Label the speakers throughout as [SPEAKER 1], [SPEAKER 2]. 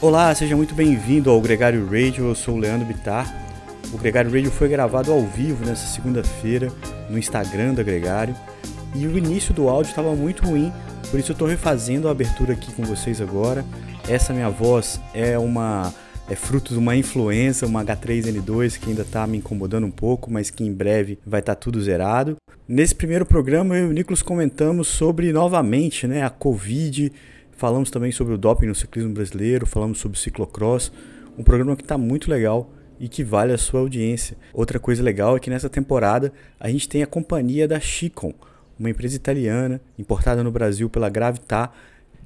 [SPEAKER 1] Olá, seja muito bem-vindo ao Gregário Radio. Eu sou o Leandro Bitar. O Gregário Radio foi gravado ao vivo nessa segunda-feira no Instagram da Gregário e o início do áudio estava muito ruim, por isso eu estou refazendo a abertura aqui com vocês agora. Essa minha voz é uma é fruto de uma influência, uma H3N2 que ainda está me incomodando um pouco, mas que em breve vai estar tá tudo zerado. Nesse primeiro programa eu e o Nicolas comentamos sobre novamente, né, a Covid Falamos também sobre o doping no ciclismo brasileiro, falamos sobre ciclocross, um programa que está muito legal e que vale a sua audiência. Outra coisa legal é que nessa temporada a gente tem a companhia da Chicon, uma empresa italiana importada no Brasil pela Gravitar,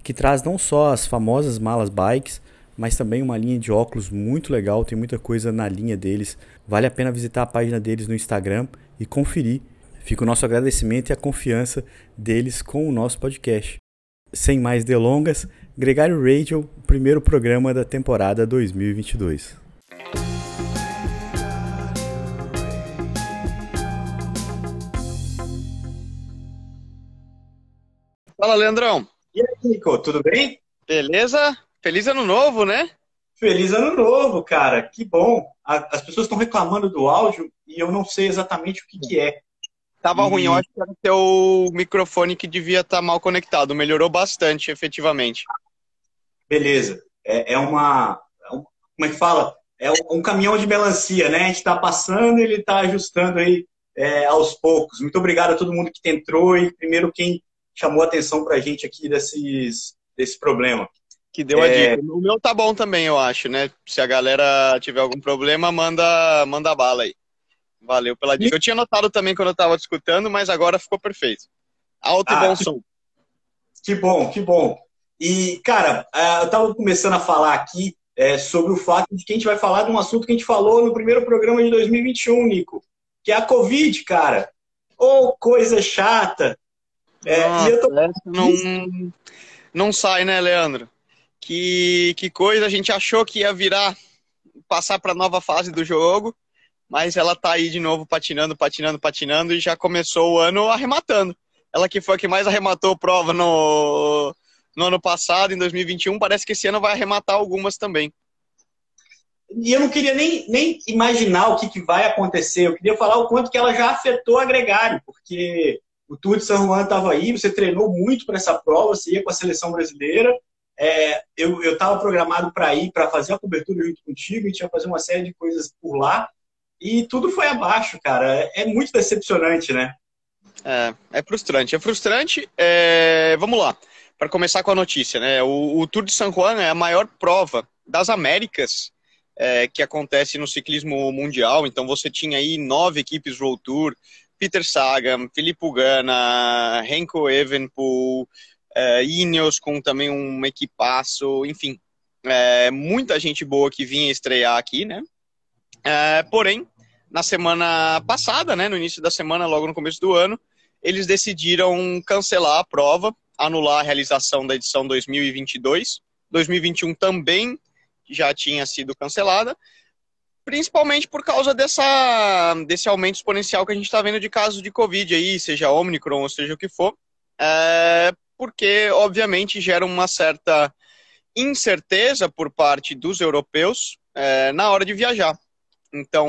[SPEAKER 1] que traz não só as famosas malas bikes, mas também uma linha de óculos muito legal, tem muita coisa na linha deles. Vale a pena visitar a página deles no Instagram e conferir. Fica o nosso agradecimento e a confiança deles com o nosso podcast sem mais delongas, Gregário Radio, primeiro programa da temporada 2022.
[SPEAKER 2] Fala, Leandrão.
[SPEAKER 3] E aí, Nico, tudo bem?
[SPEAKER 2] Beleza? Feliz ano novo, né?
[SPEAKER 3] Feliz ano novo, cara. Que bom. As pessoas estão reclamando do áudio e eu não sei exatamente o que, que é.
[SPEAKER 2] Tava e... ruim, eu acho que era o teu microfone que devia estar tá mal conectado. Melhorou bastante, efetivamente.
[SPEAKER 3] Beleza. É, é uma. É como é que fala? É um, caminhão de melancia, né? A gente está passando e ele está ajustando aí é, aos poucos. Muito obrigado a todo mundo que entrou e primeiro quem chamou a atenção para a gente aqui desses, desse problema.
[SPEAKER 2] Que deu a é... dica. O meu tá bom também, eu acho, né? Se a galera tiver algum problema, manda, manda bala aí. Valeu pela dica. Eu tinha notado também quando eu estava escutando, mas agora ficou perfeito. Alto ah, e bom som.
[SPEAKER 3] Que bom, que bom. E, cara, é, eu estava começando a falar aqui é, sobre o fato de que a gente vai falar de um assunto que a gente falou no primeiro programa de 2021, Nico, que é a Covid, cara. Ô, oh, coisa chata.
[SPEAKER 2] É, Nossa, e eu tô... não, não sai, né, Leandro? Que, que coisa, a gente achou que ia virar, passar para nova fase do jogo, mas ela tá aí de novo patinando, patinando, patinando e já começou o ano arrematando. Ela que foi a que mais arrematou prova no, no ano passado, em 2021, parece que esse ano vai arrematar algumas também.
[SPEAKER 3] E eu não queria nem, nem imaginar o que, que vai acontecer, eu queria falar o quanto que ela já afetou a Gregário, porque o Tour de São Juan estava aí, você treinou muito para essa prova, você ia com a seleção brasileira, é, eu estava programado para ir, para fazer a cobertura junto contigo, a gente ia fazer uma série de coisas por lá, e tudo foi abaixo, cara. É muito decepcionante, né?
[SPEAKER 2] É, é frustrante. É frustrante. É... Vamos lá. Para começar com a notícia, né? O, o, Tour de San Juan é a maior prova das Américas é, que acontece no ciclismo mundial. Então você tinha aí nove equipes World Tour, Peter Sagan, Filippo Ganna, Renko Evenpool, é, Ineos com também um equipaço, enfim, é, muita gente boa que vinha estrear aqui, né? É, porém, na semana passada, né, no início da semana, logo no começo do ano, eles decidiram cancelar a prova, anular a realização da edição 2022. 2021 também já tinha sido cancelada, principalmente por causa dessa, desse aumento exponencial que a gente está vendo de casos de Covid aí, seja Omicron ou seja o que for, é, porque obviamente gera uma certa incerteza por parte dos europeus é, na hora de viajar. Então,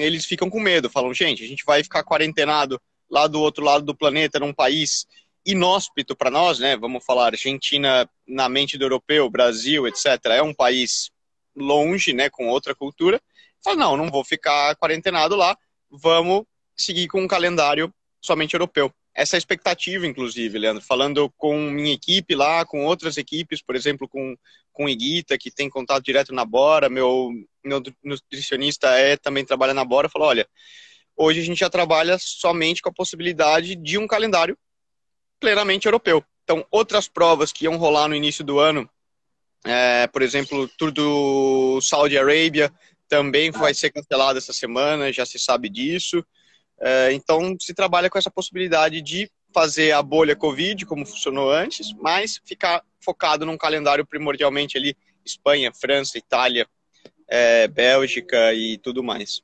[SPEAKER 2] eles ficam com medo, falam, gente, a gente vai ficar quarentenado lá do outro lado do planeta, num país inóspito para nós, né? Vamos falar, Argentina na mente do europeu, Brasil, etc. É um país longe, né, com outra cultura. Fala, não, não vou ficar quarentenado lá, vamos seguir com um calendário somente europeu essa expectativa, inclusive, Leandro, falando com minha equipe lá, com outras equipes, por exemplo, com, com Iguita, que tem contato direto na Bora, meu, meu nutricionista é também trabalha na Bora, falou, olha, hoje a gente já trabalha somente com a possibilidade de um calendário plenamente europeu. Então, outras provas que iam rolar no início do ano, é, por exemplo, o Tour do Saudi Arabia, também vai ser cancelado essa semana, já se sabe disso. É, então, se trabalha com essa possibilidade de fazer a bolha Covid, como funcionou antes, mas ficar focado num calendário primordialmente ali Espanha, França, Itália, é, Bélgica e tudo mais.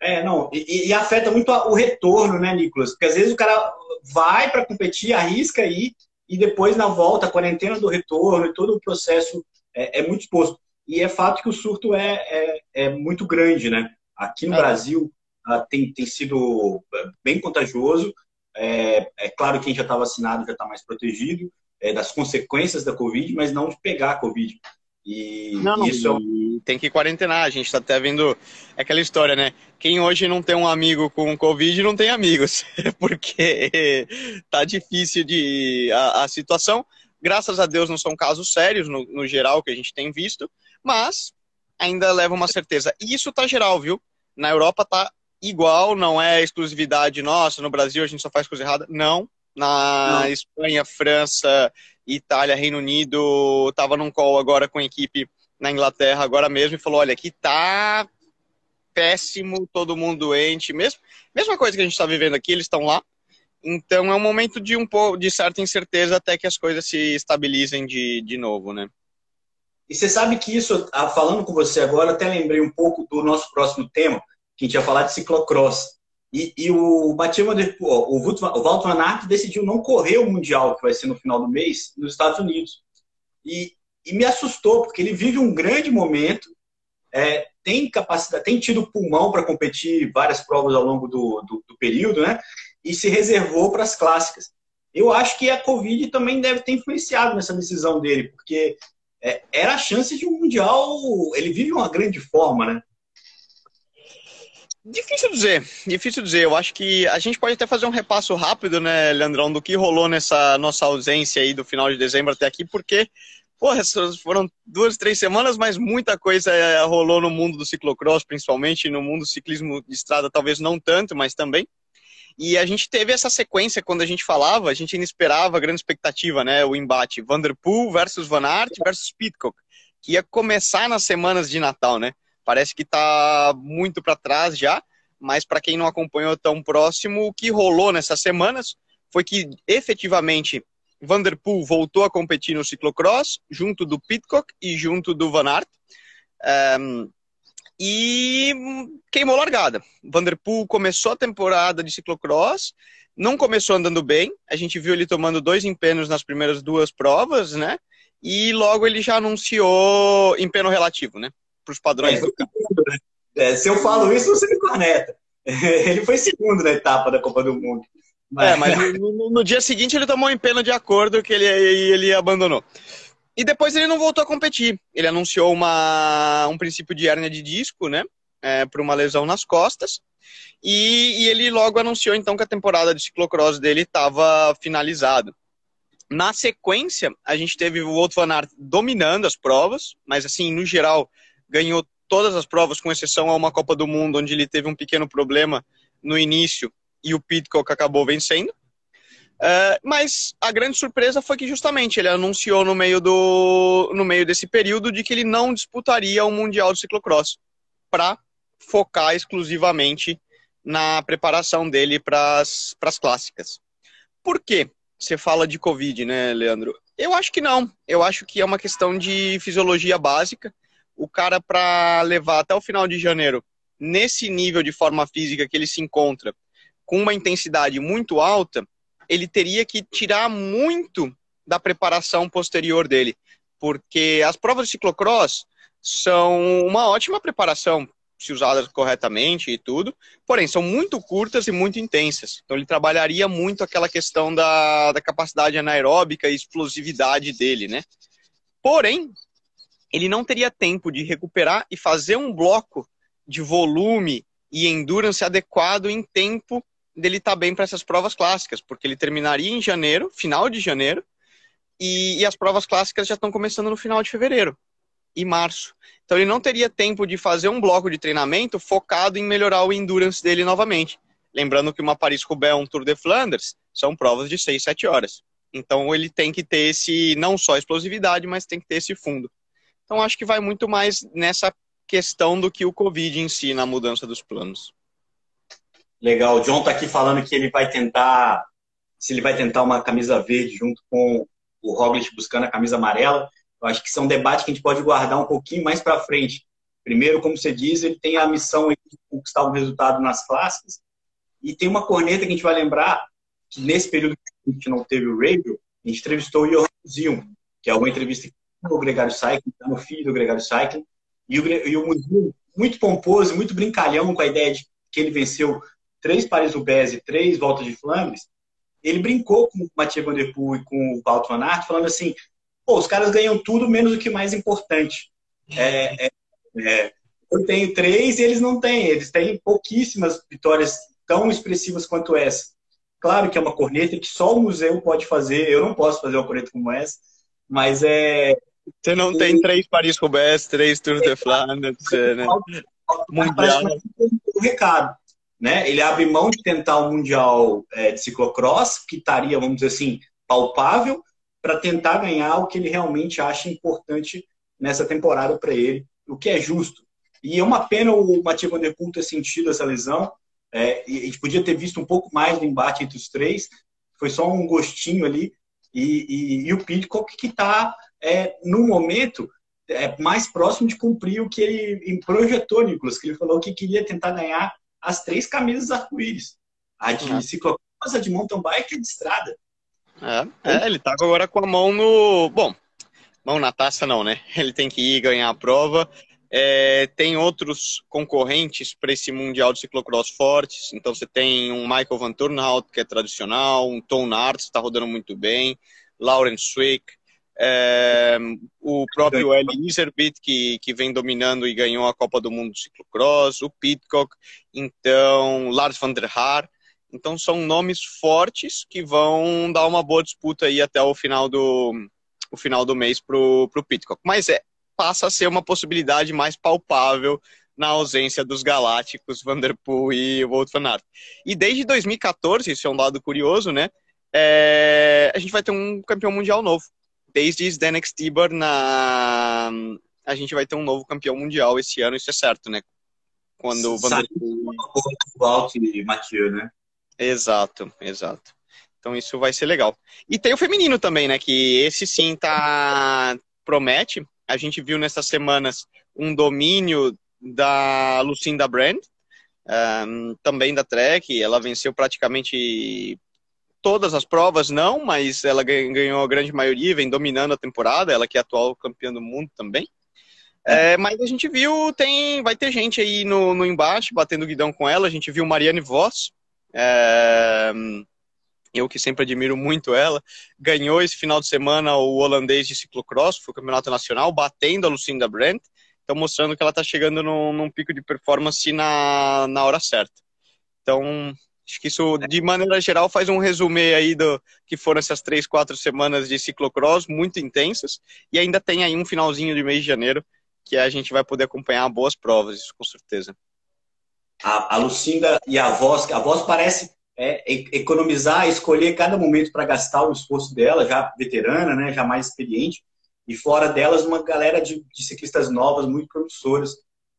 [SPEAKER 3] É, não, e, e, afeta muito o retorno, né, Nicolas? Porque às vezes o cara vai para competir, arrisca aí, e depois na volta, a quarentena do retorno e todo o processo é, é muito exposto. E é fato que o surto é, é, é muito grande, né? Aqui no é. Brasil tem, tem sido é, bem contagioso. É, é claro que quem já está vacinado já está mais protegido é, das consequências da Covid, mas não de pegar a Covid.
[SPEAKER 2] E não, isso é tem que quarentenar. A gente está até vendo aquela história, né? Quem hoje não tem um amigo com Covid não tem amigos, porque tá difícil de a, a, situação. Graças a Deus não são casos sérios no, no geral que a gente tem visto, mas ainda leva uma certeza. E isso tá geral, viu? Na Europa tá igual, não é exclusividade nossa, no Brasil a gente só faz coisa errada. Não. Na não. Espanha, França, Itália, Reino Unido, tava num call agora com a equipe na Inglaterra agora mesmo e falou: olha, aqui tá péssimo, todo mundo doente, mesmo, mesma coisa que a gente está vivendo aqui, eles estão lá. Então é um momento de um pouco de certa incerteza até que as coisas se estabilizem de, de novo, né?
[SPEAKER 3] E você sabe que isso, ah, falando com você agora, até lembrei um pouco do nosso próximo tema, que a gente ia falar de ciclocross. E, e o Mathieu o, o Walter Van Aert decidiu não correr o Mundial, que vai ser no final do mês, nos Estados Unidos. E, e me assustou, porque ele vive um grande momento, é, tem capacidade, tem tido pulmão para competir várias provas ao longo do, do, do período, né? E se reservou para as clássicas. Eu acho que a Covid também deve ter influenciado nessa decisão dele, porque é, era a chance de um mundial. Ele vive uma grande forma, né?
[SPEAKER 2] Difícil dizer, difícil dizer. Eu acho que a gente pode até fazer um repasso rápido, né, Leandrão, do que rolou nessa nossa ausência aí do final de dezembro até aqui, porque Porra, foram duas, três semanas, mas muita coisa eh, rolou no mundo do ciclocross, principalmente no mundo do ciclismo de estrada, talvez não tanto, mas também. E a gente teve essa sequência quando a gente falava, a gente ainda esperava, grande expectativa, né? O embate Vanderpool versus Van Aert versus Pitcock, que ia começar nas semanas de Natal, né? Parece que está muito para trás já, mas para quem não acompanhou tão próximo, o que rolou nessas semanas foi que efetivamente Vanderpool voltou a competir no ciclocross, junto do Pitcock e junto do Van Aert. Um, e queimou largada. Vanderpool começou a temporada de ciclocross, não começou andando bem. A gente viu ele tomando dois empenos nas primeiras duas provas, né? E logo ele já anunciou empeno relativo, né? Para os padrões é, do
[SPEAKER 3] segundo, né? é, Se eu falo isso, você me corneta. Ele foi segundo na etapa da Copa do Mundo.
[SPEAKER 2] Mas... É, mas no, no, dia seguinte ele tomou um empeno de acordo que ele, ele abandonou. E depois ele não voltou a competir. Ele anunciou uma, um princípio de hérnia de disco, né? É, por uma lesão nas costas. E, e, ele logo anunciou então que a temporada de ciclocross dele estava finalizada. Na sequência, a gente teve o Otto Van Aert dominando as provas, mas assim, no geral, ganhou todas as provas, com exceção a uma Copa do Mundo, onde ele teve um pequeno problema no início e o Pitcock acabou vencendo. Uh, mas a grande surpresa foi que justamente ele anunciou no meio, do, no meio desse período de que ele não disputaria o Mundial de Ciclocross para focar exclusivamente na preparação dele para as clássicas. Por quê? Você fala de Covid, né, Leandro? Eu acho que não. Eu acho que é uma questão de fisiologia básica. O cara, para levar até o final de janeiro, nesse nível de forma física que ele se encontra, com uma intensidade muito alta, ele teria que tirar muito da preparação posterior dele, porque as provas de ciclocross são uma ótima preparação se usadas corretamente e tudo, porém são muito curtas e muito intensas. Então ele trabalharia muito aquela questão da, da capacidade anaeróbica e explosividade dele, né? Porém, ele não teria tempo de recuperar e fazer um bloco de volume e endurance adequado em tempo dele estar tá bem para essas provas clássicas, porque ele terminaria em janeiro, final de janeiro, e, e, as provas clássicas já estão começando no final de fevereiro e março. Então ele não teria tempo de fazer um bloco de treinamento focado em melhorar o endurance dele novamente. Lembrando que uma Paris-Roubaix, um Tour de Flanders, são provas de 6, 7 horas. Então ele tem que ter esse, não só explosividade, mas tem que ter esse fundo. Então acho que vai muito mais nessa questão do que o Covid em si, na mudança dos planos.
[SPEAKER 3] Legal. O John está aqui falando que ele vai tentar, se ele vai tentar uma camisa verde junto com o Roglic buscando a camisa amarela. Eu acho que é um debate que a gente pode guardar um pouquinho mais para frente. Primeiro, como você diz, ele tem a missão de conquistar o um resultado nas clássicas. E tem uma corneta que a gente vai lembrar que nesse período que a gente não teve o radio, a gente entrevistou o Johan Zion, que é uma entrevista o Gregário Cycling, está no filho do Gregário Cycling. E o, e o Muzinho, muito pomposo, muito brincalhão com a ideia de que ele venceu três Paris-Roubaix e três voltas de Flandres, ele brincou com o Mathieu Van Der Poel e com o Wout van Aert, falando assim, pô, os caras ganham tudo menos o que é mais importante. É, é, é, eu tenho três e eles não têm. Eles têm pouquíssimas vitórias tão expressivas quanto essa. Claro que é uma corneta que só o museu pode fazer. Eu não posso fazer uma corneta como essa, mas é.
[SPEAKER 2] Você não e... tem três Paris-Roubaix, três Tour de Flandres, né?
[SPEAKER 3] Mundial. O recado. Né? Ele abre mão de tentar o um Mundial é, de ciclocross, que estaria, vamos dizer assim, palpável, para tentar ganhar o que ele realmente acha importante nessa temporada para ele, o que é justo. E é uma pena o Mathieu Van Der Poel ter sentido essa lesão. É, a gente podia ter visto um pouco mais do embate entre os três. Foi só um gostinho ali. E, e, e o Pitcock que está, é, no momento, é, mais próximo de cumprir o que ele projetou, Nicolas, que ele falou que queria tentar ganhar as três camisas arco-íris. A de é. ciclocross, a de mountain bike e a de estrada.
[SPEAKER 2] É, é, ele tá agora com a mão no... Bom, mão na taça não, né? Ele tem que ir ganhar a prova. É, tem outros concorrentes para esse Mundial de Ciclocross fortes. Então você tem um Michael Van Turnhout, que é tradicional, um Tom Narts, está rodando muito bem, Lauren Swick, é, o próprio Eli Iserbit, que, que vem dominando e ganhou a Copa do Mundo de Ciclocross, o Pitcock, então Lars van der Haar. Então são nomes fortes que vão dar uma boa disputa aí até o final do, o final do mês para o Pitcock. Mas é, passa a ser uma possibilidade mais palpável na ausência dos galácticos Vanderpool e Wout van Aert. E desde 2014, isso é um dado curioso, né? É, a gente vai ter um campeão mundial novo. Desde Zdenek Stibor na a gente vai ter um novo campeão mundial esse ano, isso é certo, né?
[SPEAKER 3] Quando o e Mathieu, né?
[SPEAKER 2] Exato, exato. Então isso vai ser legal. E tem o feminino também, né? Que esse sim tá promete. A gente viu nessas semanas um domínio da Lucinda Brand, um, também da Trek. Ela venceu praticamente todas as provas, não, mas ela ganhou a grande maioria, vem dominando a temporada. Ela que é atual campeã do mundo também. É, mas a gente viu, tem, vai ter gente aí no, no embate, batendo guidão com ela. A gente viu Mariane Voss, é, eu que sempre admiro muito ela, ganhou esse final de semana o holandês de ciclocross, foi o campeonato nacional, batendo a Lucinda Brandt, então mostrando que ela está chegando num, num, pico de performance na, na hora certa. Então, acho que isso, de maneira geral, faz um resumê aí do que foram essas três, quatro semanas de ciclocross muito intensas, e ainda tem aí um finalzinho de mês de janeiro que a gente vai poder acompanhar boas provas, isso com certeza.
[SPEAKER 3] A, a Lucinda e a voz, a voz parece é, economizar, escolher cada momento para gastar o esforço dela, já veterana, né, já mais experiente, e fora delas uma galera de, de ciclistas novas, muito promissoras.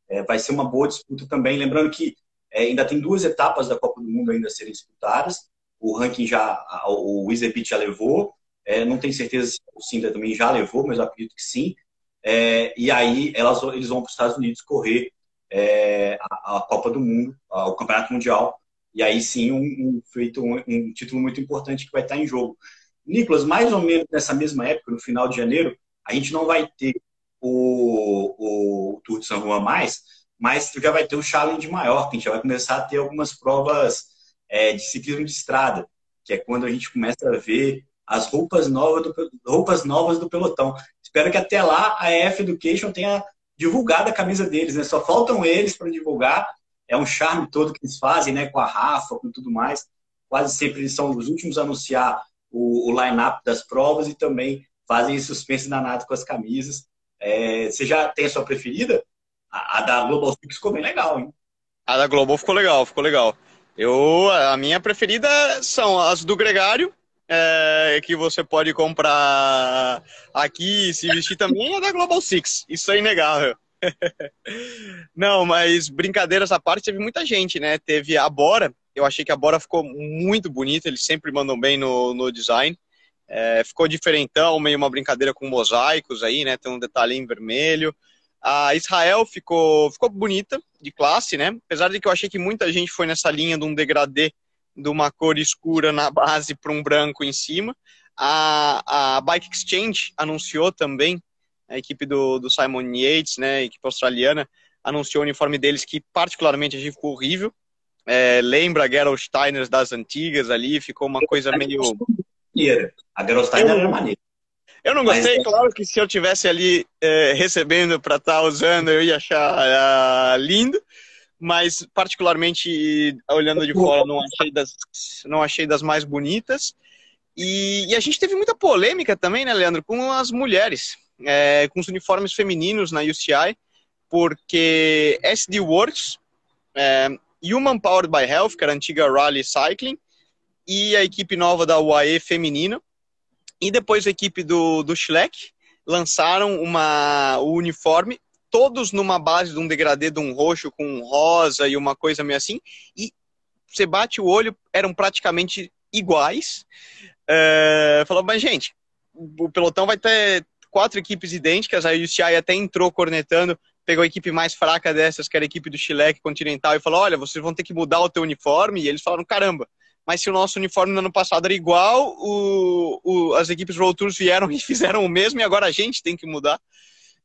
[SPEAKER 3] É, vai ser uma boa disputa também. Lembrando que é, ainda tem duas etapas da Copa do Mundo ainda a serem disputadas. O ranking já, o Wizepit já levou. É, não tenho certeza se o Sinda também já levou, mas acredito que sim. É, e aí elas, eles vão para os Estados Unidos correr é, a, a, Copa do Mundo, a, o Campeonato Mundial, e aí sim, um, um feito um, um, título muito importante que vai estar em jogo. Nicolas, mais ou menos nessa mesma época, no final de janeiro, a gente não vai ter o, o Tour de São Juan mais, mas já vai ter o Challenge maior, que a gente já vai começar a ter algumas provas é, de ciclismo de estrada, que é quando a gente começa a ver as roupas novas do, roupas novas do pelotão. Espero que até lá a EF Education tenha divulgado a camisa deles, né? Só faltam eles para divulgar é um charme todo que eles fazem, né? Com a Rafa, com tudo mais. Quase sempre eles são os últimos a anunciar o, o line-up das provas e também fazem suspense danado com as camisas. É, você já tem a sua preferida? A, da Global Six ficou bem legal, hein?
[SPEAKER 2] A da Global ficou legal, ficou legal. Eu, a minha preferida são as do Gregário, é, que você pode comprar aqui, se vestir também, é da Global Six. Isso é inegável. Não, mas brincadeiras à parte, teve muita gente, né? Teve a Bora, eu achei que a Bora ficou muito bonita, eles sempre mandam bem no, no design. É, ficou diferentão, meio uma brincadeira com mosaicos aí, né? Tem um detalhe em vermelho. A Israel ficou, ficou bonita, de classe, né? Apesar de que eu achei que muita gente foi nessa linha de um degradê de uma cor escura na base para um branco em cima. A, a Bike Exchange anunciou também a equipe do, do Simon Yates, né, a equipe australiana, anunciou o uniforme deles que particularmente achei ficou horrível. É, lembra a Gerald Steiner das antigas ali, ficou uma coisa meio.
[SPEAKER 3] A Gerald Steiner era maneira.
[SPEAKER 2] Eu não gostei, Mas... claro que se eu tivesse ali é, recebendo para estar tá usando, eu ia achar uh, lindo. Mas particularmente olhando de fora, não achei das, não achei das mais bonitas. E, e a gente teve muita polêmica também, né, Leandro, com as mulheres, é, com os uniformes femininos na UCI porque SD Works, é, Human Powered by Health, que era a antiga Rally Cycling, e a equipe nova da UAE feminina, e depois a equipe do, do Schleck lançaram uma, o uniforme, todos numa base de um degradê de um roxo com um rosa e uma coisa meio assim, e você bate o olho, eram praticamente iguais. É, falou, mas gente, o pelotão vai ter quatro equipes idênticas, a UCI até entrou cornetando, pegou a equipe mais fraca dessas, que era a equipe do Chileque Continental, e falou: olha, vocês vão ter que mudar o teu uniforme. E eles falaram: caramba, mas se o nosso uniforme no ano passado era igual, o, o, as equipes Road Tours vieram e fizeram o mesmo, e agora a gente tem que mudar.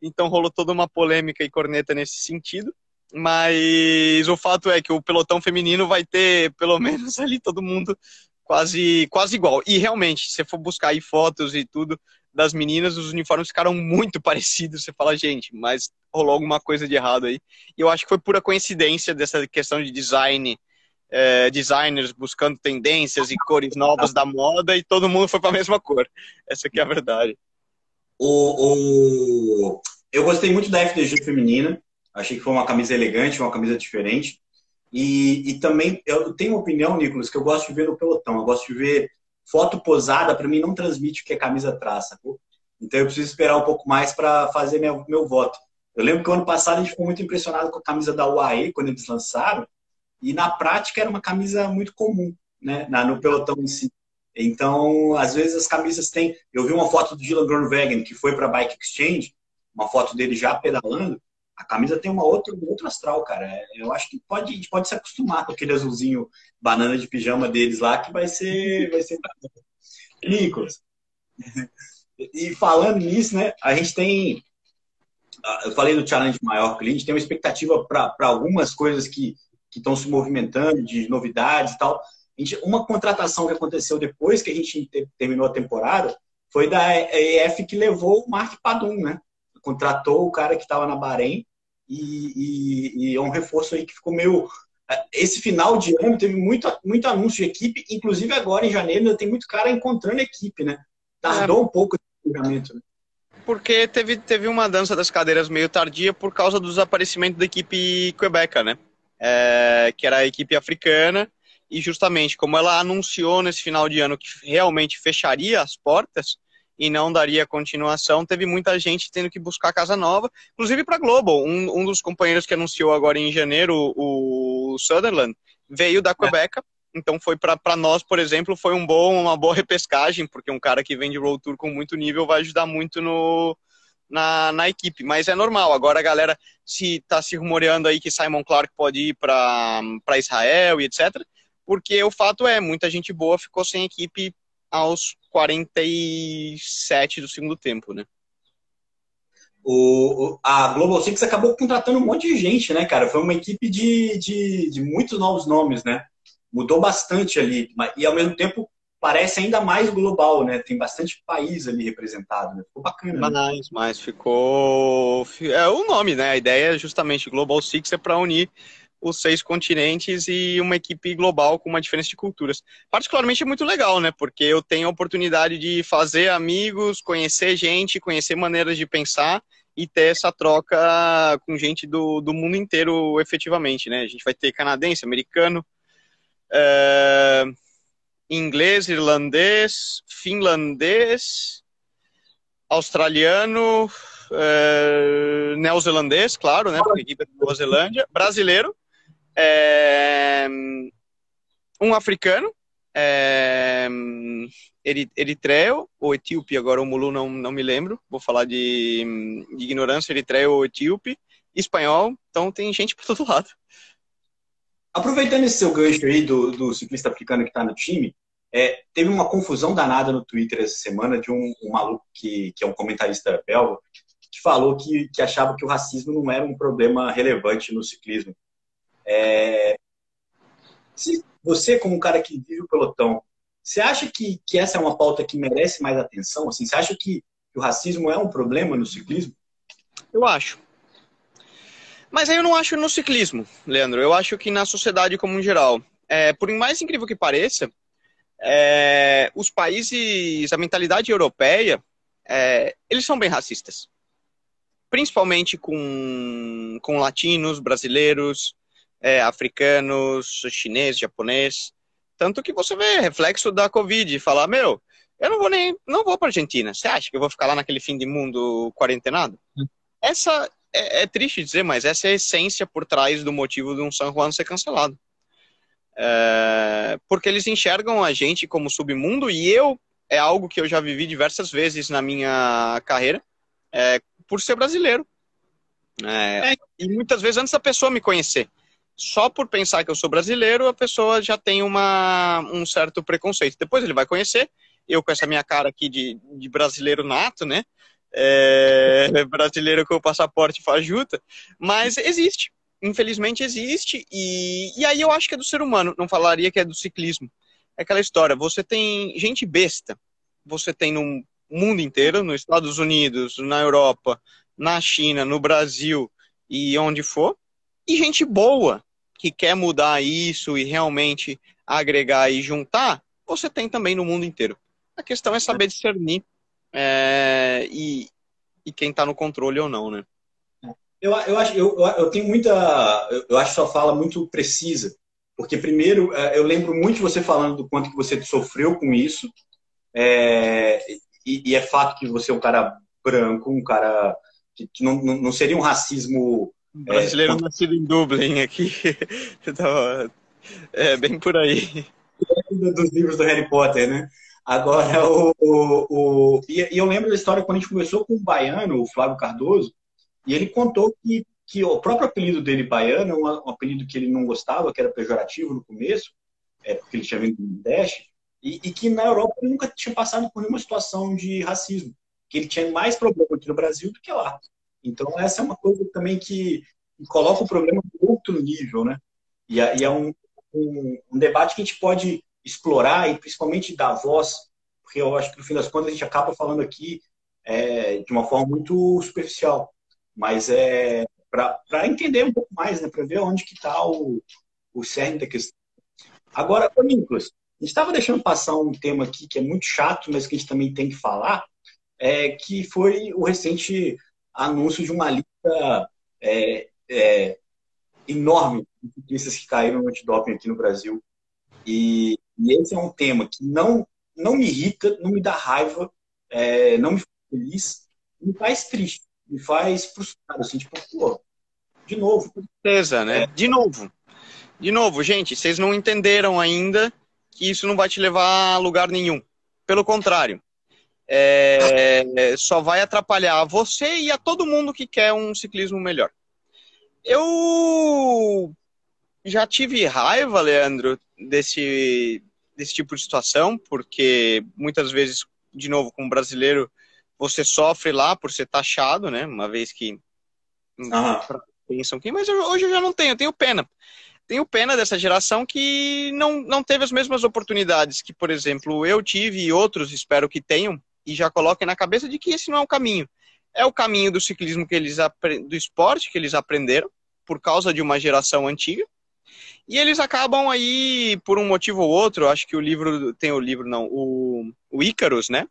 [SPEAKER 2] Então rolou toda uma polêmica e corneta nesse sentido. Mas o fato é que o pelotão feminino vai ter, pelo menos ali, todo mundo quase, quase igual. E realmente, se você for buscar aí fotos e tudo, das meninas, os uniformes ficaram muito parecidos. Você fala, gente, mas rolou alguma coisa de errado aí. E eu acho que foi pura coincidência dessa questão de design, é, designers buscando tendências e cores novas da moda e todo mundo foi para a mesma cor. Essa aqui é a verdade.
[SPEAKER 3] O, o... Eu gostei muito da FDG feminina. Achei que foi uma camisa elegante, uma camisa diferente. E, e também eu tenho uma opinião, Nicolas, que eu gosto de ver no pelotão. Eu gosto de ver foto posada, para mim, não transmite o que a camisa sacou? Então eu preciso esperar um pouco mais para fazer meu, meu voto. Eu lembro que ano passado a gente ficou muito impressionado com a camisa da UAE, quando eles lançaram, e na prática era uma camisa muito comum, né, na, no pelotão em si. Então, às vezes as camisas têm. Eu vi uma foto do Dylan Groenwegen, que foi para Bike Exchange, uma foto dele já pedalando. A camisa tem uma outra, um outro astral, cara. Eu acho que pode, a gente pode se acostumar com aquele azulzinho banana de pijama deles lá, que vai ser. Vai ser... Nicolas. E falando nisso, né, a gente tem. Ah, eu falei do challenge maior que a gente tem uma expectativa para algumas coisas que estão se movimentando, de novidades e tal. Gente, uma contratação que aconteceu depois que a gente terminou a temporada foi da EF que levou o Mark Padum, né? Contratou o cara que estava na Bahrein e, e, e, é um reforço aí que ficou meio. É, esse final de ano teve muito, muito anúncio de equipe, inclusive agora em janeiro ainda tem muito cara encontrando equipe, né? Tardou é. um pouco esse julgamento, né?
[SPEAKER 2] Porque teve, teve uma dança das cadeiras meio tardia por causa do desaparecimento da equipe Quebeca, né? É, que era a equipe africana, e justamente como ela anunciou nesse final de ano que realmente fecharia as portas, e não daria continuação, teve muita gente tendo que buscar casa nova, inclusive para Global. Um, um dos companheiros que anunciou agora em janeiro, o Sutherland, veio da Quebec. É. Então foi para nós, por exemplo, foi um bom, uma boa repescagem, porque um cara que vem de Road Tour com muito nível vai ajudar muito no, na, na equipe. Mas é normal. Agora a galera se está se rumoreando aí que Simon Clark pode ir para Israel e etc. Porque o fato é, muita gente boa ficou sem equipe aos 47 do segundo tempo, né?
[SPEAKER 3] O, a Global Six acabou contratando um monte de gente, né, cara? Foi uma equipe de, de, de muitos novos nomes, né? Mudou bastante ali. E ao mesmo tempo parece ainda mais global, né? Tem bastante país ali representado, né? Ficou bacana.
[SPEAKER 2] Né? Mais, mas ficou. É o nome, né? A ideia é justamente Global Six é para unir os seis continentes e uma equipe global com uma diferença de culturas. Particularmente é muito legal, né? Porque eu tenho a oportunidade de fazer amigos, conhecer gente, conhecer maneiras de pensar e ter essa troca com gente do, do mundo inteiro efetivamente, né? A gente vai ter canadense, americano, é, inglês, irlandês, finlandês, australiano, é, neozelandês, claro, né? Porque equipe é da Nova Zelândia, brasileiro é, um africano, é, eritreu ou etíope, agora o Mulu não, não me lembro, vou falar de, de ignorância, eritreu ou etíope, espanhol, então tem gente por todo lado.
[SPEAKER 3] Aproveitando esse seu gancho aí do, do ciclista africano que está no time, é, teve uma confusão danada no Twitter essa semana de um, um maluco que, que é um comentarista belga, que falou que, que achava que o racismo não era um problema relevante no ciclismo. É, se você, como um cara que vive o pelotão, você acha que, que essa é uma pauta que merece mais atenção? Assim, você acha que, que o racismo é um problema no ciclismo?
[SPEAKER 2] Eu acho. Mas aí eu não acho no ciclismo, Leandro. Eu acho que na sociedade como um geral. É, por mais incrível que pareça, é, os países, a mentalidade europeia, é, eles são bem racistas. Principalmente com, com latinos, brasileiros, é, africanos, chinês, japonês. Tanto que você vê reflexo da Covid e falar, meu, eu não vou nem, não vou para Argentina. Você acha que eu vou ficar lá naquele fim de mundo quarentenado? Hum. Essa é, é, triste dizer, mas essa é a essência por trás do motivo de um San Juan ser cancelado. É, porque eles enxergam a gente como submundo e eu é algo que eu já vivi diversas vezes na minha carreira, é, por ser brasileiro. É, e muitas vezes antes da pessoa me conhecer. Só por pensar que eu sou brasileiro, a pessoa já tem uma, um certo preconceito. Depois ele vai conhecer, eu com essa minha cara aqui de, de brasileiro nato, né? É, brasileiro com o passaporte fajuta, mas existe. Infelizmente existe, e, e aí eu acho que é do ser humano, não falaria que é do ciclismo. É aquela história, você tem gente besta, você tem no mundo inteiro, nos Estados Unidos, na Europa, na China, no Brasil e onde for, e gente boa que quer mudar isso e realmente agregar e juntar, você tem também no mundo inteiro. A questão é saber discernir é, e, e quem está no controle ou não, né?
[SPEAKER 3] Eu, eu, acho, eu, eu tenho muita. Eu acho sua fala muito precisa. Porque, primeiro, é, eu lembro muito de você falando do quanto que você sofreu com isso. É, e, e, é fato que você é um cara branco, um cara que, não, não seria um racismo.
[SPEAKER 2] Um brasileiro é, nascido em Dublin aqui. é bem por aí.
[SPEAKER 3] Dos livros do Harry Potter, né? Agora, o, o, o e, e eu lembro da história quando a gente conversou com o baiano, o Flávio Cardoso, e ele contou que que o próprio apelido dele, Baiano, é um, um apelido que ele não gostava, que era pejorativo no começo, é, porque ele tinha vindo do Nordeste, e, e, que na Europa ele nunca tinha passado por nenhuma situação de racismo, que ele tinha mais problema aqui no Brasil do que lá. Então, essa é uma coisa também que coloca o problema em outro nível, né? E, e é um, um, um, debate que a gente pode explorar e principalmente dar voz, porque eu acho que no fim das contas a gente acaba falando aqui é, de uma forma muito superficial. Mas é, para entender um pouco mais, né, para ver onde que está o, o cerne da questão. Agora, ô Nicolas, a gente estava deixando passar um tema aqui que é muito chato, mas que a gente também tem que falar, é, que foi o recente anúncio de uma lista é, é, enorme de ciclistas que caíram no antidoping aqui no Brasil. E, e, esse é um tema que não, não me irrita, não me dá raiva, é, não me faz feliz, me faz triste me faz frustrado, assim, tipo, pô, de novo.
[SPEAKER 2] Certeza, né? É. De novo. De novo, gente, vocês não entenderam ainda que isso não vai te levar a lugar nenhum. Pelo contrário, é, só vai atrapalhar você e a todo mundo que quer um ciclismo melhor. Eu já tive raiva, Leandro, desse, desse tipo de situação, porque muitas vezes, de novo, como brasileiro, você sofre lá por ser taxado, né? Uma vez que pensam que, mas hoje eu já não tenho, eu tenho pena. Tenho pena dessa geração que não, não teve as mesmas oportunidades que, por exemplo, eu tive e outros espero que tenham e já coloquem na cabeça de que esse não é o caminho. É o caminho do ciclismo que eles do esporte que eles aprenderam por causa de uma geração antiga. E eles acabam aí, por um motivo ou outro, acho que o livro, tem o livro não, o, o Ícaros, né?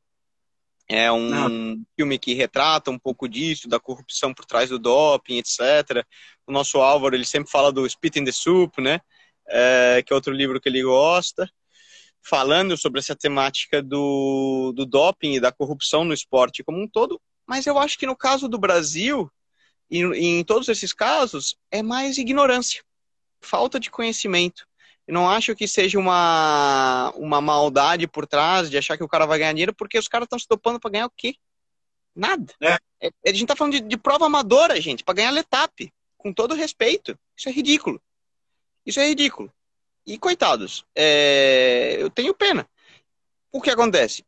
[SPEAKER 2] É um Não. filme que retrata um pouco disso, da corrupção por trás do doping, etc. O nosso Álvaro, ele sempre fala do Spit in the Soup, né? É, que é outro livro que ele gosta, falando sobre essa temática do, do doping e da corrupção no esporte como um todo. Mas eu acho que no caso do Brasil, e, e em todos esses casos, é mais ignorância, falta de conhecimento. Eu não acho que seja uma, uma maldade por trás de achar que o cara vai ganhar dinheiro, porque os caras estão se dopando para ganhar o quê? Nada. É. É, a gente tá falando de, de prova amadora, gente, para ganhar letap. Com todo respeito. Isso é ridículo. Isso é ridículo. E coitados, é, eu tenho pena. O que acontece?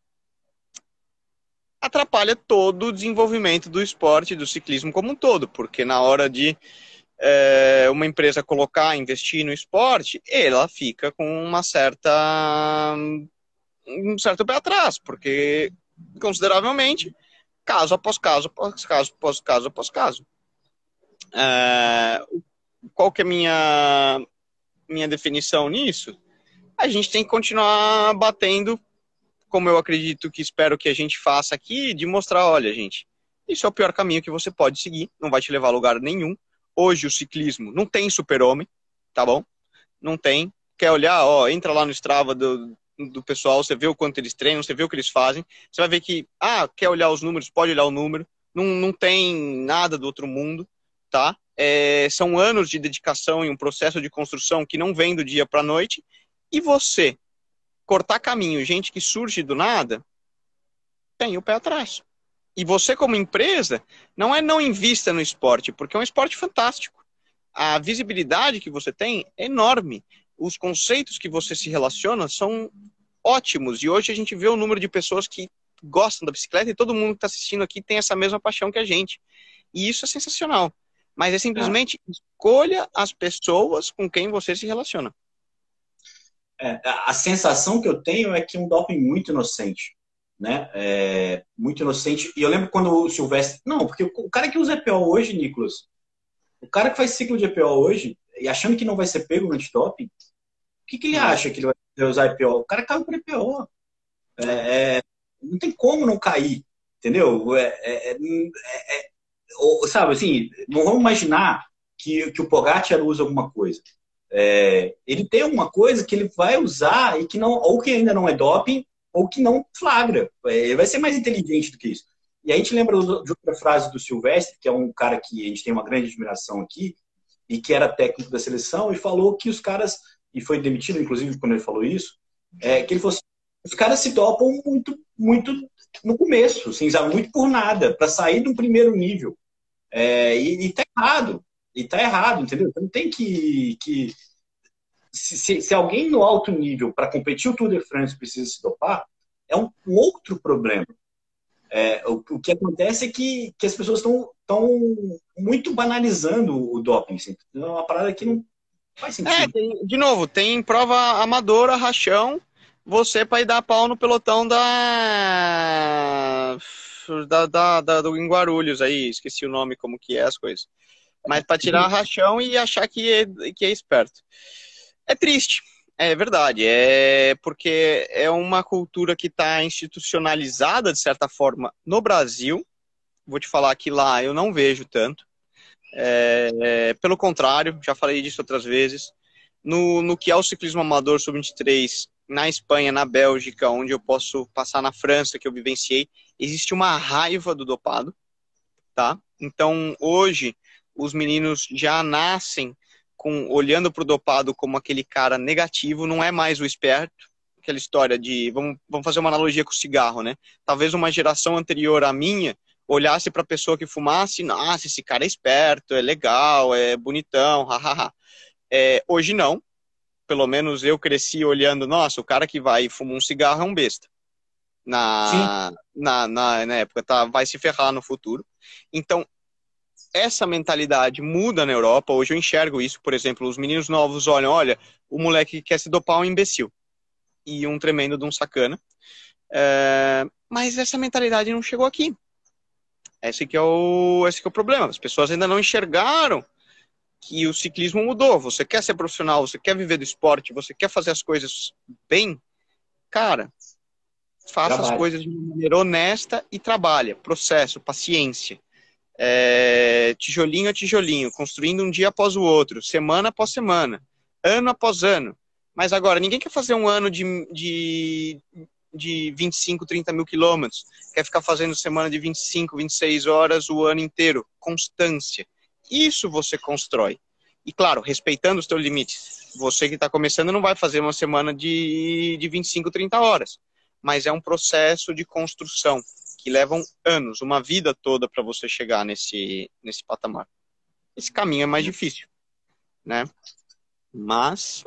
[SPEAKER 2] Atrapalha todo o desenvolvimento do esporte, do ciclismo como um todo, porque na hora de é, uma empresa colocar, investir no esporte, ela fica com uma certa um certo pé atrás, porque consideravelmente caso após caso, após caso, após caso, após caso. É, qual que é minha minha definição nisso? A gente tem que continuar batendo como eu acredito que espero que a gente faça aqui, de mostrar, olha, gente, isso é o pior caminho que você pode seguir, não vai te levar a lugar nenhum. Hoje o ciclismo não tem super-homem, tá bom? Não tem. Quer olhar, ó, entra lá no Strava do, do pessoal, você vê o quanto eles treinam, você vê o que eles fazem, você vai ver que, ah, quer olhar os números, pode olhar o número, não, não tem nada do outro mundo, tá? É, são anos de dedicação e um processo de construção que não vem do dia para a noite, e você cortar caminho, gente que surge do nada, tem o pé atrás. E você, como empresa, não é não invista no esporte, porque é um esporte fantástico. A visibilidade que você tem é enorme. Os conceitos que você se relaciona são ótimos. E hoje a gente vê o número de pessoas que gostam da bicicleta e todo mundo que está assistindo aqui tem essa mesma paixão que a gente. E isso é sensacional. Mas é simplesmente ah. escolha as pessoas com quem você se relaciona
[SPEAKER 3] é, a sensação que eu tenho é que um doping muito inocente, né? É, muito inocente. E eu lembro quando o Silvestre. Não, porque o cara que usa EPO hoje, Nicolas, o cara que faz ciclo de EPO hoje, e achando que não vai ser pego no antidoping, o que, que ele acha que ele vai usar EPO? O cara caiu por EPO. É, é, não tem como não cair, entendeu? É, é, é, sabe assim, não vamos imaginar que, que o Pogacar usa alguma coisa. É, ele tem uma coisa que ele vai usar e que não, ou que ainda não é doping, ou que não flagra. É, ele vai ser mais inteligente do que isso. E a gente lembra de outra frase do Silvestre, que é um cara que a gente tem uma grande admiração aqui, e que era técnico da seleção, e falou que os caras, e foi demitido, inclusive, quando ele falou isso, é, que ele falou assim, os caras se dopam muito, muito no começo, assim, muito por nada, para sair do primeiro nível. É, e, e tá errado. E tá errado, entendeu? Então tem que. que se, se, se alguém no alto nível, para competir o Tour de France, precisa se dopar, é um, um outro problema. É, o, o, que acontece é que, que as pessoas estão muito banalizando o doping. Assim. É uma parada que não faz sentido. É,
[SPEAKER 2] tem, de novo, tem prova amadora, rachão, você para ir dar pau no pelotão da. Da, da, da, do Guarulhos aí, esqueci o nome, como que é as coisas mas para tirar rachão e achar que é, que é esperto. É triste, é verdade, é porque é uma cultura que está institucionalizada, de certa forma, no Brasil. Vou te falar que lá eu não vejo tanto. É, é, pelo contrário, já falei disso outras vezes. No, no que é o ciclismo amador sub-23, na Espanha, na Bélgica, onde eu posso passar na França, que eu vivenciei, existe uma raiva do dopado, tá? Então, hoje, os meninos já nascem com olhando para o dopado como aquele cara negativo, não é mais o esperto, aquela história de vamos, vamos fazer uma analogia com o cigarro, né? Talvez uma geração anterior à minha olhasse para a pessoa que fumasse, nossa, esse cara é esperto, é legal, é bonitão, hahaha. É, hoje não. Pelo menos eu cresci olhando, nossa, o cara que vai e fuma um cigarro é um besta. Na, na, na, na época, tá, vai se ferrar no futuro. Então, essa mentalidade muda na Europa. Hoje eu enxergo isso, por exemplo, os meninos novos olham, olha, o moleque que quer se dopar é um imbecil e um tremendo de um sacana. É, mas essa mentalidade não chegou aqui. Esse que, é o, esse que é o problema. As pessoas ainda não enxergaram que o ciclismo mudou. Você quer ser profissional, você quer viver do esporte, você quer fazer as coisas bem, cara, faça Trabalho. as coisas de maneira honesta e trabalha. Processo, paciência é, tijolinho a tijolinho, construindo um dia após o outro, semana após semana, ano após ano. Mas agora, ninguém quer fazer um ano de, de, de 25, 30 mil quilômetros, quer ficar fazendo semana de 25, 26 horas o ano inteiro. Constância. Isso você constrói. E claro, respeitando os teus limites. Você que está começando não vai fazer uma semana de, de 25, 30 horas. Mas é um processo de construção que levam anos, uma vida toda para você chegar nesse, nesse patamar. Esse caminho é mais difícil, né? Mas.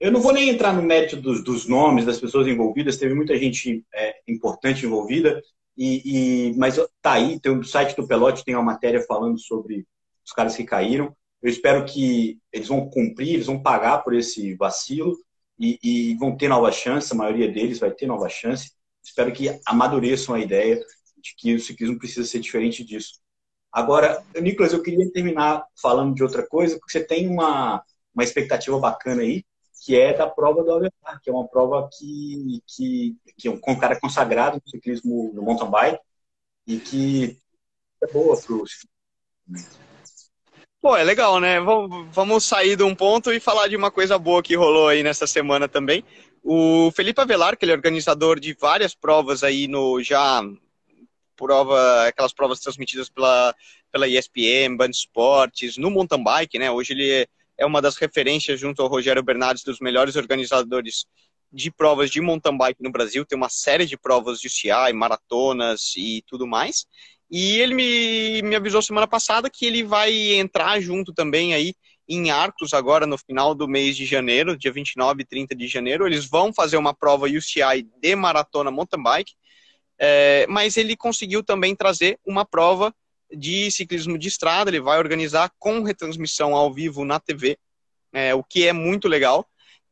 [SPEAKER 3] Eu não vou nem entrar no mérito dos, dos nomes das pessoas envolvidas, teve muita gente é, importante envolvida. E, e, mas tá aí, tem o site do Pelote tem uma matéria falando sobre os caras que caíram. Eu espero que eles vão cumprir, eles vão pagar por esse vacilo e, e vão ter nova chance, a maioria deles vai ter nova chance. Espero que amadureçam a ideia de que o ciclismo precisa ser diferente disso. Agora, Nicolas, eu queria terminar falando de outra coisa, porque você tem uma, uma expectativa bacana aí, que é da prova do Alvear, que é uma prova que, que, que é um, cara consagrado no ciclismo no mountain bike e que é boa para o
[SPEAKER 2] Pô, é legal, né? Vamos sair de um ponto e falar de uma coisa boa que rolou aí nessa semana também. O Felipe Avelar, que ele é organizador de várias provas aí no já prova, aquelas provas transmitidas pela, pela ESPN, Band Esportes, no mountain bike, né? Hoje ele é, uma das referências junto ao Rogério Bernardes dos melhores organizadores de provas de mountain bike no Brasil. Tem uma série de provas de UCI, maratonas e tudo mais. E ele me, me avisou semana passada que ele vai entrar junto também aí em Arcos agora no final do mês de janeiro, dia 29 e 30 de janeiro. Eles vão fazer uma prova UCI de maratona mountain bike, é, mas ele conseguiu também trazer uma prova de ciclismo de estrada. Ele vai organizar com retransmissão ao vivo na TV, é, o que é muito legal.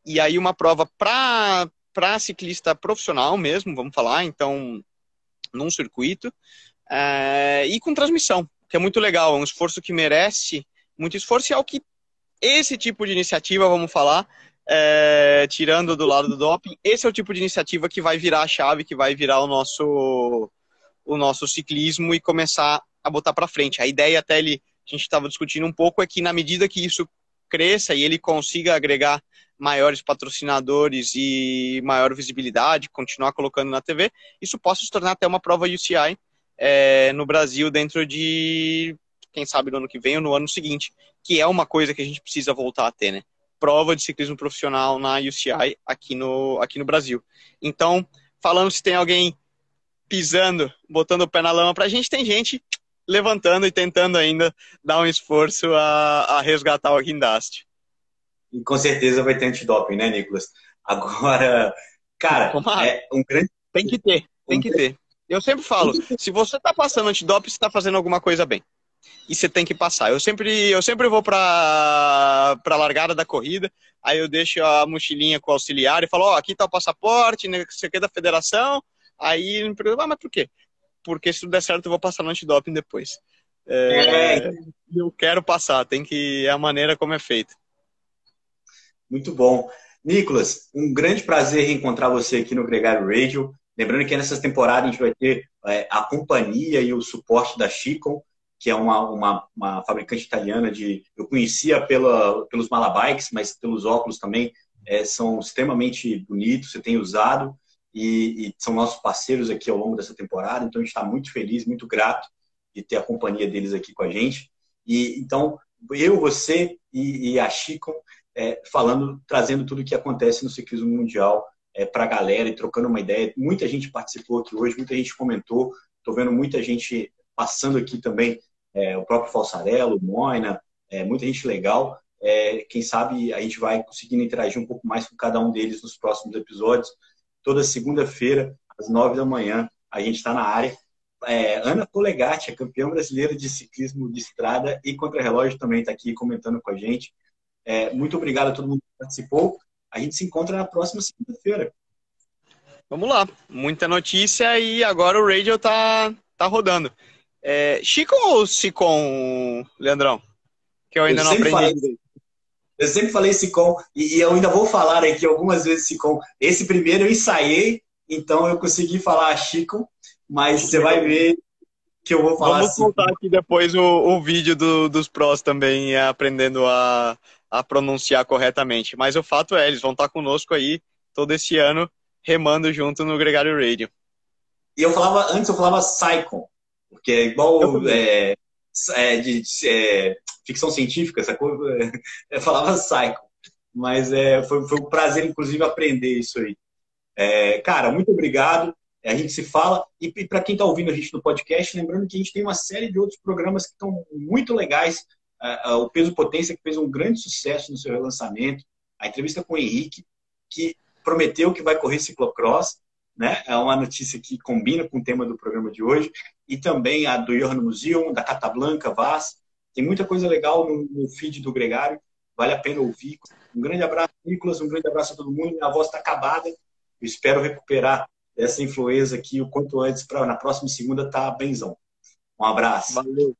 [SPEAKER 2] E aí uma prova para ciclista profissional mesmo, vamos falar, então num circuito é, e com transmissão, que é muito legal, é um esforço que merece muito esforço e é o que esse tipo de iniciativa, vamos falar, é, tirando do lado do doping, esse é o tipo de iniciativa que vai virar a chave, que vai virar o nosso, o nosso ciclismo e começar a botar para frente. A ideia até ele, a gente estava discutindo um pouco, é que na medida que isso cresça e ele consiga agregar maiores patrocinadores e maior visibilidade, continuar colocando na TV, isso possa se tornar até uma prova UCI é, no Brasil dentro de, quem sabe, no ano que vem ou no ano seguinte, que é uma coisa que a gente precisa voltar a ter, né? Prova de ciclismo profissional na UCI aqui no, aqui no Brasil. Então, falando se tem alguém pisando, botando o pé na lama pra gente, tem gente levantando e tentando ainda dar um esforço a, a resgatar o guindaste.
[SPEAKER 3] E com certeza vai ter antidoping, né, Nicolas? Agora, cara, é um grande.
[SPEAKER 2] Tem que ter, tem que ter. Eu sempre falo, se você está passando antidoping, você está fazendo alguma coisa bem. E você tem que passar. Eu sempre, eu sempre vou para a largada da corrida, aí eu deixo a mochilinha com o auxiliar e falo, ó, oh, aqui está o passaporte, né, você quer da federação. Aí ele me pergunta, ah, mas por quê? Porque se tudo der certo, eu vou passar no antidoping depois. É, é. Eu quero passar, tem que. É a maneira como é feito.
[SPEAKER 3] Muito bom. Nicolas, um grande prazer reencontrar você aqui no Gregário Radio. Lembrando que nessas temporadas a gente vai ter é, a companhia e o suporte da Chicon, que é uma, uma, uma fabricante italiana de. Eu conhecia pela, pelos malabikes, mas pelos óculos também é, são extremamente bonitos, você tem usado e, e, são nossos parceiros aqui ao longo dessa temporada, então a gente está muito feliz, muito grato de ter a companhia deles aqui com a gente. E então, eu, você e, e a Chicon é, falando, trazendo tudo o que acontece no ciclismo mundial é, para a galera e trocando uma ideia. Muita gente participou aqui hoje, muita gente comentou. Estou vendo muita gente passando aqui também, é, o próprio Falsarello, Moina, é, muita gente legal. É, quem sabe a gente vai conseguindo interagir um pouco mais com cada um deles nos próximos episódios. Toda segunda-feira, às nove da manhã, a gente está na área. É, Ana Polegatti, a campeã brasileira de ciclismo de estrada e contra-relógio, também está aqui comentando com a gente. É, muito obrigado a todo mundo que participou. A gente se encontra na próxima segunda-feira.
[SPEAKER 2] Vamos lá, muita notícia e agora o radio tá, tá rodando. É, Chico ou Sicom, Leandrão? Que eu ainda eu não aprendi. Falei,
[SPEAKER 3] eu sempre falei Sicom e, e, eu ainda vou falar aqui algumas vezes Sicom. Esse primeiro eu ensaiei, então eu consegui falar Chico, mas você vai ver que eu vou falar
[SPEAKER 2] Vamos assim. soltar aqui depois o, o vídeo do, dos prós também, aprendendo a, a pronunciar corretamente. Mas o fato é, eles vão estar conosco aí todo esse ano, remando junto no Gregário Radio.
[SPEAKER 3] E eu falava, antes eu falava Psycho, porque é igual é, é, de, de é, ficção científica, essa coisa, eu falava Psycho. Mas é, foi, foi um prazer, inclusive, aprender isso aí. É, cara, muito obrigado. A gente se fala. E, e para quem está ouvindo a gente no podcast, lembrando que a gente tem uma série de outros programas que estão muito legais o Peso Potência, que fez um grande sucesso no seu relançamento, a entrevista com o Henrique, que prometeu que vai correr ciclocross, né? É uma notícia que combina com o tema do programa de hoje. E também a do Johan Museum, da Catablanca, Vaz. Tem muita coisa legal no, no feed do Gregário. Vale a pena ouvir. Um grande abraço, Nicolas. Um grande abraço a todo mundo. Minha voz está acabada. Eu espero recuperar essa influenza aqui o quanto antes para na próxima segunda tá benzão. Um abraço.
[SPEAKER 2] Valeu.